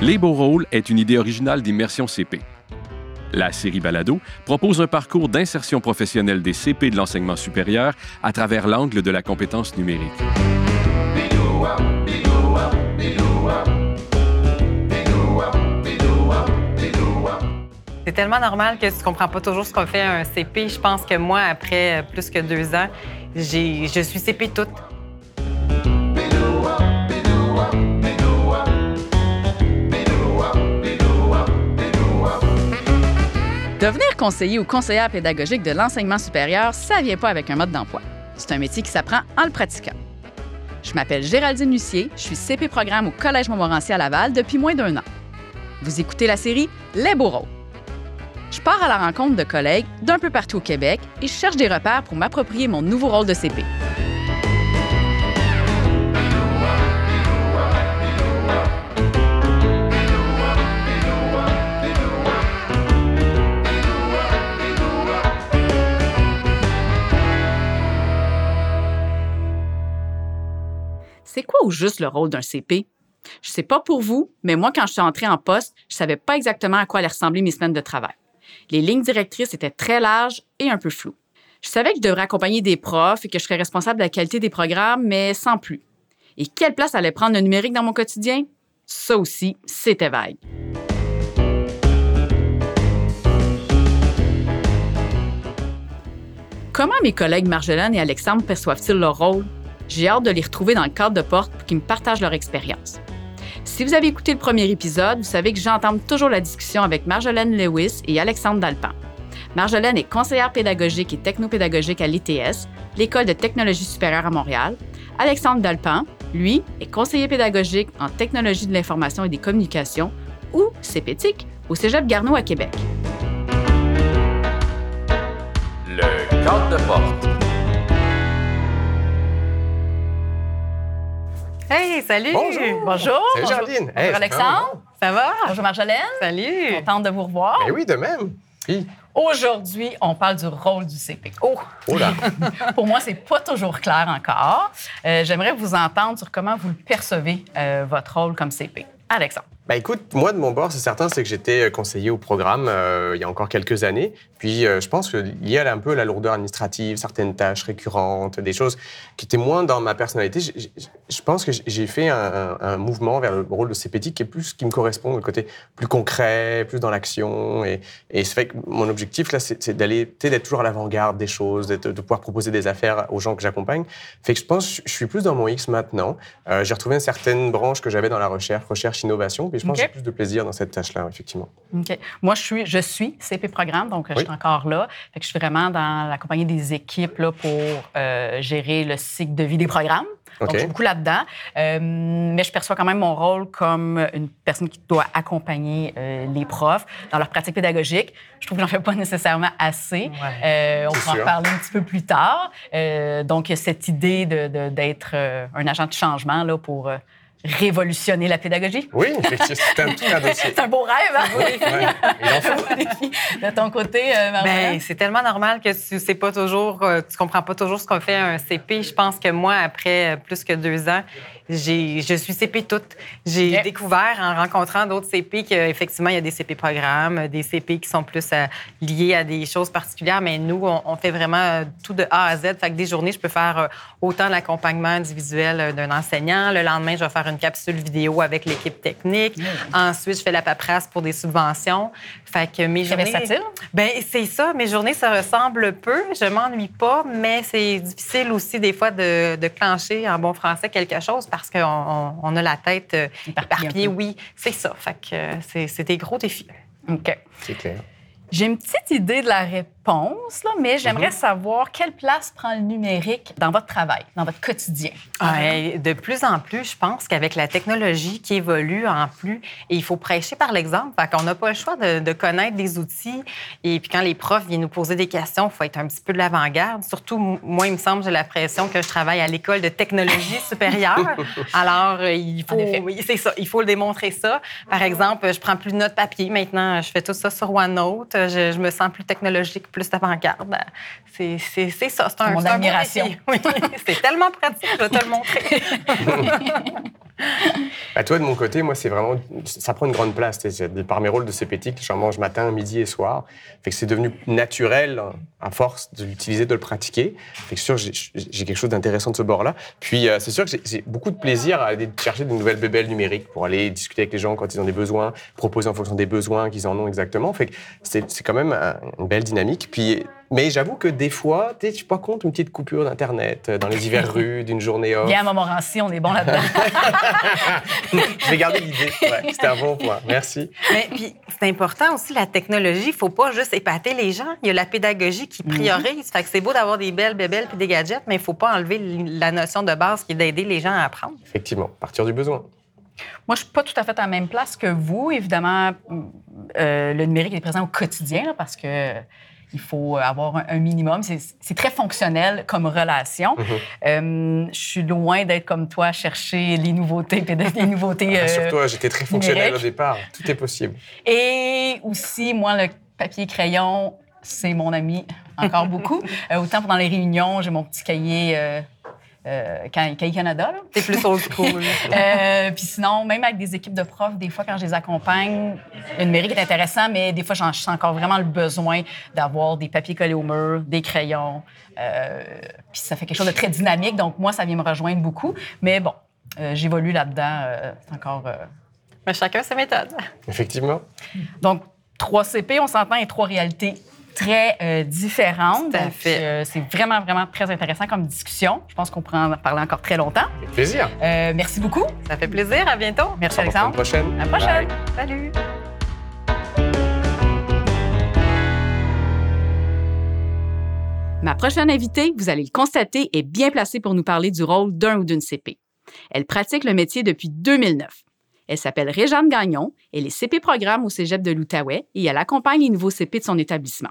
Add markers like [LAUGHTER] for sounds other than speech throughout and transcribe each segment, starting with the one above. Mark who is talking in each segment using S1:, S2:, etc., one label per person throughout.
S1: Les beaux rôles est une idée originale d'Immersion CP. La série Balado propose un parcours d'insertion professionnelle des CP de l'enseignement supérieur à travers l'angle de la compétence numérique.
S2: C'est tellement normal que tu comprends pas toujours ce qu'on fait un CP. Je pense que moi, après plus que deux ans, je suis CP toute.
S3: Devenir conseiller ou conseillère pédagogique de l'enseignement supérieur, ça vient pas avec un mode d'emploi. C'est un métier qui s'apprend en le pratiquant. Je m'appelle Géraldine Lucier, je suis CP programme au Collège Montmorency à Laval depuis moins d'un an. Vous écoutez la série Les rôles. Je pars à la rencontre de collègues d'un peu partout au Québec et je cherche des repères pour m'approprier mon nouveau rôle de CP. Au juste le rôle d'un CP? Je sais pas pour vous, mais moi, quand je suis entrée en poste, je savais pas exactement à quoi allaient ressembler mes semaines de travail. Les lignes directrices étaient très larges et un peu floues. Je savais que je devrais accompagner des profs et que je serais responsable de la qualité des programmes, mais sans plus. Et quelle place allait prendre le numérique dans mon quotidien? Ça aussi, c'était vague. Comment mes collègues Marjolaine et Alexandre perçoivent-ils leur rôle? J'ai hâte de les retrouver dans le cadre de porte pour qu'ils me partagent leur expérience. Si vous avez écouté le premier épisode, vous savez que j'entame toujours la discussion avec Marjolaine Lewis et Alexandre Dalpan. Marjolaine est conseillère pédagogique et technopédagogique à l'ITS, l'École de technologie supérieure à Montréal. Alexandre Dalpan, lui, est conseiller pédagogique en technologie de l'information et des communications, ou CPTIC, au Cégep Garneau à Québec.
S4: Le cadre de porte.
S2: Hey, salut!
S5: Bonjour!
S2: Bonjour!
S5: Salut!
S3: Bonjour, Alexandre!
S2: Ça va?
S3: Bonjour, Marjolaine!
S2: Salut!
S3: Contente de vous revoir.
S5: Ben oui, de même. Puis,
S3: Aujourd'hui, on parle du rôle du CP.
S2: Oh!
S5: oh là! [LAUGHS]
S3: Pour moi, c'est pas toujours clair encore. Euh, J'aimerais vous entendre sur comment vous le percevez, euh, votre rôle comme CP. Alexandre.
S5: Ben écoute, moi de mon bord, c'est certain, c'est que j'étais euh, conseiller au programme euh, il y a encore quelques années. Puis euh, je pense que lié à un peu la lourdeur administrative, certaines tâches récurrentes, des choses qui étaient moins dans ma personnalité, je, pense que j'ai fait un, un- mouvement vers le rôle de CPT qui est plus qui me correspond, le côté plus concret, plus dans l'action. Et, et ça fait que mon objectif là, c'est c'est d'aller, d'être toujours à l'avant-garde des choses, de pouvoir proposer des affaires aux gens que j'accompagne. Fait que je pense, je suis plus dans mon X maintenant. Euh, j'ai retrouvé une certaine branche que j'avais dans la recherche, recherche, innovation. Je pense
S3: OK.
S5: que j'ai plus de plaisir dans cette tâche-là, effectivement.
S3: OK. Moi, je suis, je suis CP Programme, donc euh, je suis encore là. Fait que je suis vraiment dans la compagnie des équipes là, pour euh, gérer le cycle de vie des programmes. Donc,
S5: OK.
S3: je suis beaucoup là-dedans. Euh, mais je perçois quand même mon rôle comme une personne qui doit accompagner euh, les profs dans leur pratique pédagogique. Je trouve que j'en fais pas nécessairement assez. Euh, on pourra en parler un petit peu plus tard. Euh, donc, il y a cette idée de- de- d'être euh, un agent de changement là, pour euh, révolutionner la pédagogie.
S5: Oui, effectivement, c'est un, tout un dossier. [LAUGHS]
S3: C'est un beau rêve, hein?
S5: Ouais,
S3: beau [LAUGHS] défi. De ton côté, euh, Marjolaine?
S2: Ben, c'est tellement normal que tu sais pas toujours, euh, tu comprends pas toujours ce qu'on fait un CP. Je pense que moi, après euh, plus que deux ans, j'ai, je suis CP toute. J'ai découvert en rencontrant d'autres CP qu'effectivement, il y a des CP programmes, des CP qui sont plus liés à des choses particulières, mais nous, on, on fait vraiment tout de A à Z. Fait que des journées, je peux faire autant l'accompagnement individuel d'un enseignant. Le lendemain, je vais faire une capsule vidéo avec l'équipe technique. Ensuite, je fais la paperasse pour des subventions. Fait que mes journées...
S3: versatile.
S2: Ben c'est ça. Mes journées se ressemblent peu. Je m'ennuie pas, mais c'est difficile aussi des fois de, de clencher en bon français quelque chose parce qu'on on, on a la tête euh,
S3: Éparpillée.
S2: Oui, c'est ça. Fait que euh, c'est c'est des gros défis.
S3: OK.
S5: C'est clair.
S3: J'ai une petite idée de la réponse, là, mais j'aimerais savoir quelle place prend le numérique dans votre travail, dans votre quotidien?
S2: Ouais, de plus en plus, je pense qu'avec la technologie qui évolue en plus, et il faut prêcher par l'exemple. Qu'on n'a pas le choix de, de connaître des outils. Et puis quand les profs viennent nous poser des questions, il faut être un petit peu de l'avant-garde. Surtout, moi, il me semble, j'ai l'impression que je travaille à l'école de technologie [LAUGHS] supérieure. Alors, euh, il faut, c'est ça, il faut le démontrer ça. Par exemple, je prends plus de notes papier maintenant. Je fais tout ça sur OneNote. Je, je me sens plus technologique, plus d'avant-garde. C'est c'est- c'est ça. C'est un,
S3: Mon
S2: un
S3: admiration.
S2: Oui, [LAUGHS] c'est tellement pratique, je vais te le montrer. [LAUGHS] [LAUGHS]
S5: Bah, toi, de mon côté, moi, c'est vraiment. Ça prend une grande place. Par mes rôles de CPTIC, j'en mange matin, midi et soir. Fait que c'est devenu naturel, hein, à force de l'utiliser, de le pratiquer. Fait que sûr, j'ai quelque chose d'intéressant de ce bord-là. Puis, euh, c'est sûr que j'ai- beaucoup de plaisir à aller chercher de nouvelles bébelles numériques pour aller discuter avec les gens quand ils ont des besoins, proposer en fonction des besoins qu'ils en ont exactement. Fait que c'est quand même un- une belle dynamique. Puis, mais j'avoue que des fois, tu sais, je suis pas contre une petite coupure d'Internet euh, dans les divers [LAUGHS] rues d'une journée off.
S3: Viens à Montmorency, on est bon là-dedans. [LAUGHS]
S5: Je vais garder l'idée. Ouais, C'était un bon point. Merci.
S2: Mais puis, c'est important aussi, la technologie. Il faut pas juste épater les gens. Il y a la pédagogie qui priorise. Fait que c'est beau d'avoir des belles bébelles puis des gadgets, mais il faut pas enlever la notion de base qui est d'aider les gens à apprendre.
S5: Effectivement, partir du besoin.
S3: Moi, je suis pas tout à fait à la même place que vous. Évidemment, euh, le numérique est présent au quotidien là, parce que euh, il faut avoir un, un minimum. C'est très fonctionnel comme relation. Euh, je suis loin d'être comme toi, chercher les nouveautés, des nouveautés. euh,
S5: Rassure-toi, j'étais très fonctionnel au départ. Tout est possible.
S3: Et aussi, moi, le papier crayon, c'est mon ami encore beaucoup. [LAUGHS] Euh, autant pendant les réunions, j'ai mon petit cahier, euh, Ca- cahier Canada.
S2: C'est plus old school. [LAUGHS]
S3: Euh, puis sinon, même avec des équipes de profs, des fois, quand je les accompagne, le numérique est intéressant, mais des fois, j'en je sens encore vraiment le besoin d'avoir des papiers collés au mur, des crayons. Euh, puis ça fait quelque chose de très dynamique. Donc, moi, ça vient me rejoindre beaucoup. Mais bon, euh, j'évolue là-dedans. euh, c'est encore. euh,
S2: mais chacun ses méthodes.
S5: Effectivement.
S3: Donc, 3 CP, on s'entend, et trois réalités très euh, différentes.
S2: Tout à
S3: Donc,
S2: fait.
S3: euh, c'est vraiment, vraiment très intéressant comme discussion. Je pense qu'on pourrait en parler encore très longtemps.
S5: Avec plaisir.
S3: Euh, merci beaucoup.
S2: Ça fait plaisir. À bientôt.
S3: Merci,
S5: À la
S3: Alexandre.
S5: prochaine.
S3: À la prochaine.
S5: Bye.
S2: Salut.
S3: Ma prochaine invitée, vous allez le constater, est bien placée pour nous parler du rôle d'un ou d'une CP. Elle pratique le métier depuis 2009. Elle s'appelle Réjeanne Gagnon, elle est CP programme au Cégep de l'Outaouais et elle accompagne les nouveaux CP de son établissement.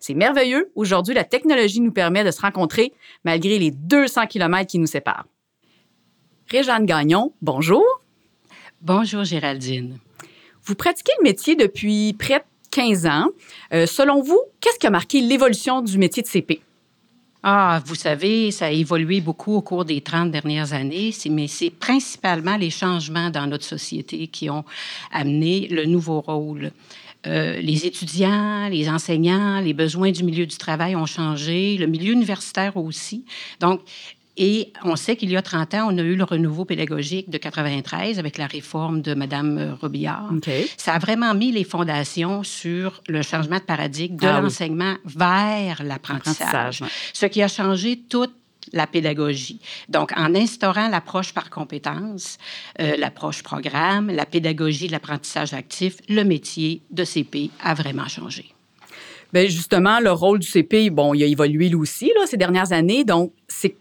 S3: C'est merveilleux, aujourd'hui la technologie nous permet de se rencontrer malgré les 200 km qui nous séparent. Réjeanne Gagnon, bonjour.
S6: Bonjour Géraldine.
S3: Vous pratiquez le métier depuis près de 15 ans. Euh, selon vous, qu'est-ce qui a marqué l'évolution du métier de CP?
S6: Ah, vous savez, ça a évolué beaucoup au cours des 30 dernières années, mais c'est principalement les changements dans notre société qui ont amené le nouveau rôle. Euh, les étudiants, les enseignants, les besoins du milieu du travail ont changé, le milieu universitaire aussi. Donc, et on sait qu'il y a 30 ans, on a eu le renouveau pédagogique de 93 avec la réforme de Mme Robillard. Ça a vraiment mis les fondations sur le changement de paradigme de
S3: Ah oui.
S6: l'enseignement vers l'apprentissage,
S3: ouais.
S6: ce qui a changé toute la pédagogie. Donc, en instaurant l'approche par compétences, euh, l'approche programme, la pédagogie de l'apprentissage actif, le métier de CP a vraiment changé.
S3: Bien, justement, le rôle du CP, bon, il a évolué lui aussi là, ces dernières années. Donc, c'est,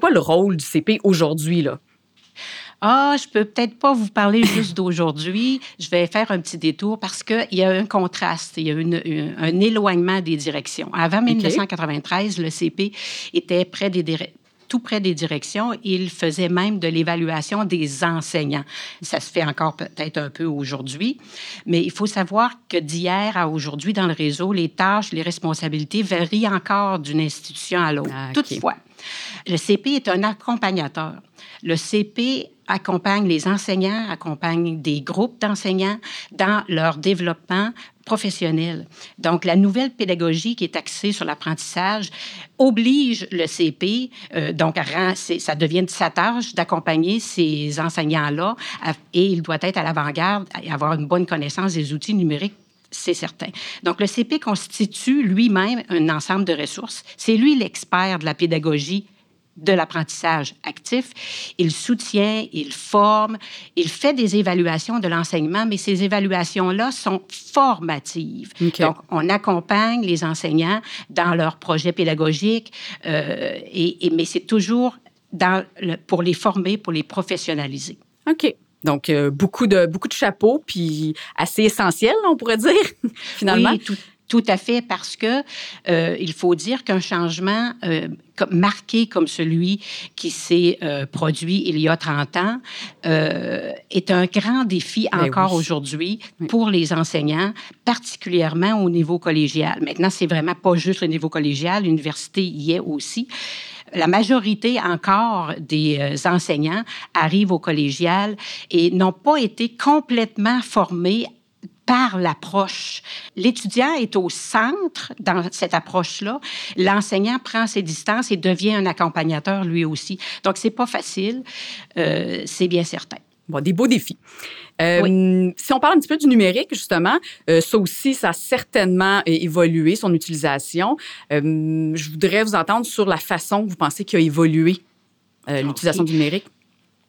S3: quoi le rôle du CP aujourd'hui? Là?
S6: Ah, je peux peut-être pas vous parler juste d'aujourd'hui. Je vais faire un petit détour parce qu'il y a un contraste, il y a une- une- un éloignement des directions. Avant 1993, le CP était près des dir- tout près des directions. Il faisait même de l'évaluation des enseignants. Ça se fait encore peut-être un peu aujourd'hui, mais il faut savoir que d'hier à aujourd'hui, dans le réseau, les tâches, les responsabilités varient encore d'une institution à l'autre.
S3: Ah.
S6: Toutefois, le CP est un accompagnateur. Le CP accompagne les enseignants, accompagne des groupes d'enseignants dans leur développement professionnel. Donc, la nouvelle pédagogie qui est axée sur l'apprentissage oblige le CP, euh, donc, ça devient sa tâche d'accompagner ces enseignants-là et il doit être à l'avant-garde et avoir une bonne connaissance des outils numériques c'est certain. Donc, le CP constitue lui-même un ensemble de ressources. C'est lui l'expert de la pédagogie de l'apprentissage actif. Il soutient, il forme, il fait des évaluations de l'enseignement, mais ces évaluations-là sont formatives. Donc, on accompagne les enseignants dans leurs projets pédagogiques, euh, et, et- mais c'est toujours dans le- pour les former, pour les professionnaliser.
S3: OK. Donc, euh, beaucoup, de, beaucoup de chapeaux, puis assez essentiel, on pourrait dire, [LAUGHS] finalement.
S6: Oui, tout, Tout à fait, parce que euh, il faut dire qu'un changement euh, marqué comme celui qui s'est euh, produit il y a 30 ans est un grand défi
S3: Ben
S6: encore
S3: oui.
S6: aujourd'hui pour les enseignants, particulièrement au niveau collégial. Maintenant, c'est vraiment pas juste le niveau collégial, l'université y est aussi. La majorité encore des enseignants arrivent au collégial et n'ont pas été complètement formés par l'approche. L'étudiant est au centre dans cette approche-là. L'enseignant prend ses distances et devient un accompagnateur lui aussi. Donc, c'est pas facile, euh, c'est bien certain.
S3: Bon, des beaux défis. Euh, Si on parle un petit peu du numérique, justement, euh, ça aussi, ça a certainement évolué, son utilisation. Je voudrais vous entendre sur la façon que vous pensez qu'il a évolué euh, l'utilisation du numérique.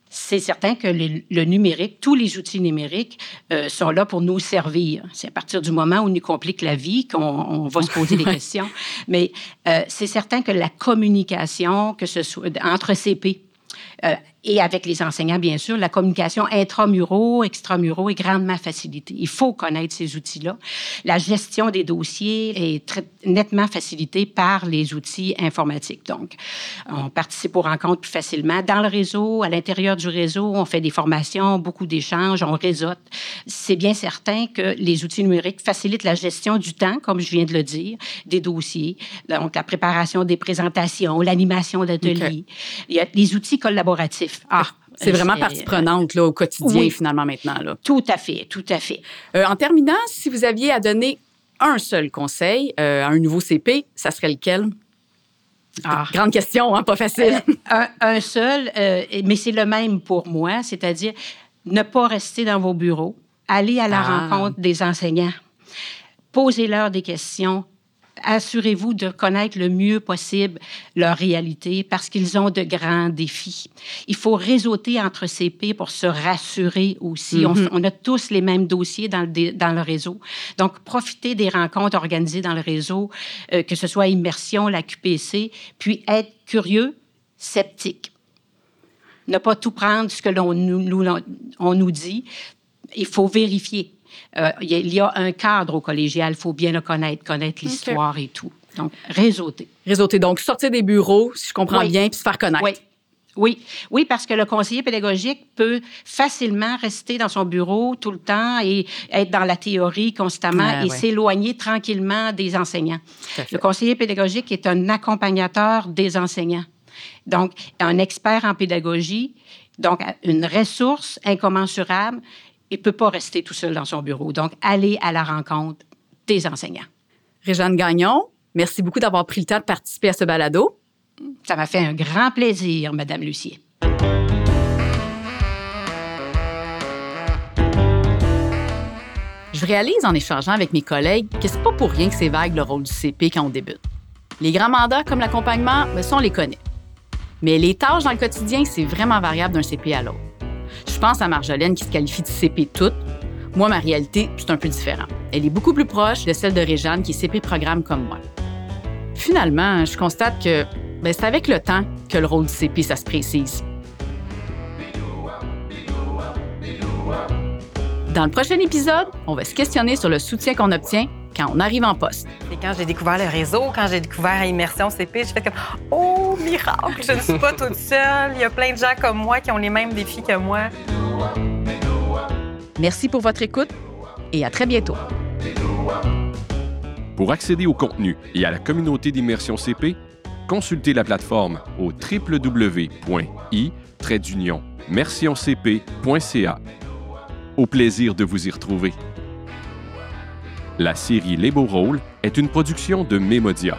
S6: C'est certain que le, le numérique, tous les outils numériques euh, sont là pour nous servir. C'est à partir du moment où nous compliquent la vie qu'on on va se poser [LAUGHS] des questions. Mais euh, c'est certain que la communication, que ce soit entre CP, euh, et avec les enseignants, bien sûr, la communication intramuraux, extramuraux est grandement facilitée. Il faut connaître ces outils-là. La gestion des dossiers est très nettement facilitée par les outils informatiques. Donc, on participe aux rencontres plus facilement. Dans le réseau, à l'intérieur du réseau, on fait des formations, beaucoup d'échanges, on réseaute. C'est bien certain que les outils numériques facilitent la gestion du temps, comme je viens de le dire, des dossiers, donc la préparation des présentations, l'animation d'ateliers. Il y a les outils collaboratifs. Ah,
S3: C'est vraiment partie prenante là, au quotidien,
S6: Oui.
S3: finalement, maintenant. Là.
S6: Tout à fait, tout à fait.
S3: Euh, en terminant, si vous aviez à donner un seul conseil euh, à un nouveau CP, ça serait lequel?
S6: Ah.
S3: Grande question, hein, pas facile.
S6: un, un seul, euh, mais c'est le même pour moi, c'est-à-dire ne pas rester dans vos bureaux, aller à la
S3: Ah.
S6: rencontre des enseignants, posez-leur des questions. Assurez-vous de connaître le mieux possible leur réalité parce qu'ils ont de grands défis. Il faut réseauter entre CP pour se rassurer aussi. On-
S3: Mhm.
S6: on, a tous les mêmes dossiers dans le, dé- dans le réseau. Donc, profitez des rencontres organisées dans le réseau, euh, que ce soit Immersion, la QPC, puis être curieux, sceptique. Ne pas tout prendre ce que l'on nous, nous- on nous dit. Il faut vérifier. Euh, il y a- un cadre au collégial, il faut bien le connaître, connaître l'histoire et tout. Donc, réseauter.
S3: Réseauter, donc sortir des bureaux, si je comprends
S6: Oui.
S3: bien, puis se faire connaître.
S6: Oui. Oui, oui, parce que le conseiller pédagogique peut facilement rester dans son bureau tout le temps et être dans la théorie constamment
S3: Ah,
S6: et
S3: ouais.
S6: s'éloigner tranquillement des enseignants. Le conseiller pédagogique est un accompagnateur des enseignants. Donc, un expert en pédagogie, donc une ressource incommensurable et peut pas rester tout seul dans son bureau. Donc, aller à la rencontre des enseignants.
S3: Réjeanne Gagnon, merci beaucoup d'avoir pris le temps de participer à ce balado.
S6: Ça m'a fait un grand plaisir, Madame Lucier.
S3: Je réalise en échangeant avec mes collègues que c'est pas pour rien que c'est vague le rôle du CP quand on débute. Les grands mandats comme l'accompagnement, ben, ça, on les connaît. Mais les tâches dans le quotidien, c'est vraiment variable d'un CP à l'autre. Je pense à Marjolaine qui se qualifie de CP toute. Moi, ma réalité, c'est un peu différent. Elle est beaucoup plus proche de celle de Réjeanne qui est CP programme comme moi. Finalement, je constate que ben, c'est avec le temps que le rôle du CP, ça se précise. Dans le prochain épisode, on va se questionner sur le soutien qu'on obtient quand on arrive en poste.
S2: Et quand j'ai découvert le réseau, quand j'ai découvert Immersion CP, j'ai fait comme Oh, miracle, je ne suis pas toute seule. Il y a plein de gens comme moi qui ont les mêmes défis que moi.
S3: Merci pour votre écoute et à très bientôt.
S1: Pour accéder au contenu et à la communauté d'immersion CP, consultez la plateforme au www.i-mersioncp.ca. Au plaisir de vous y retrouver. La série Les Beaux Rôles est une production de Mémodia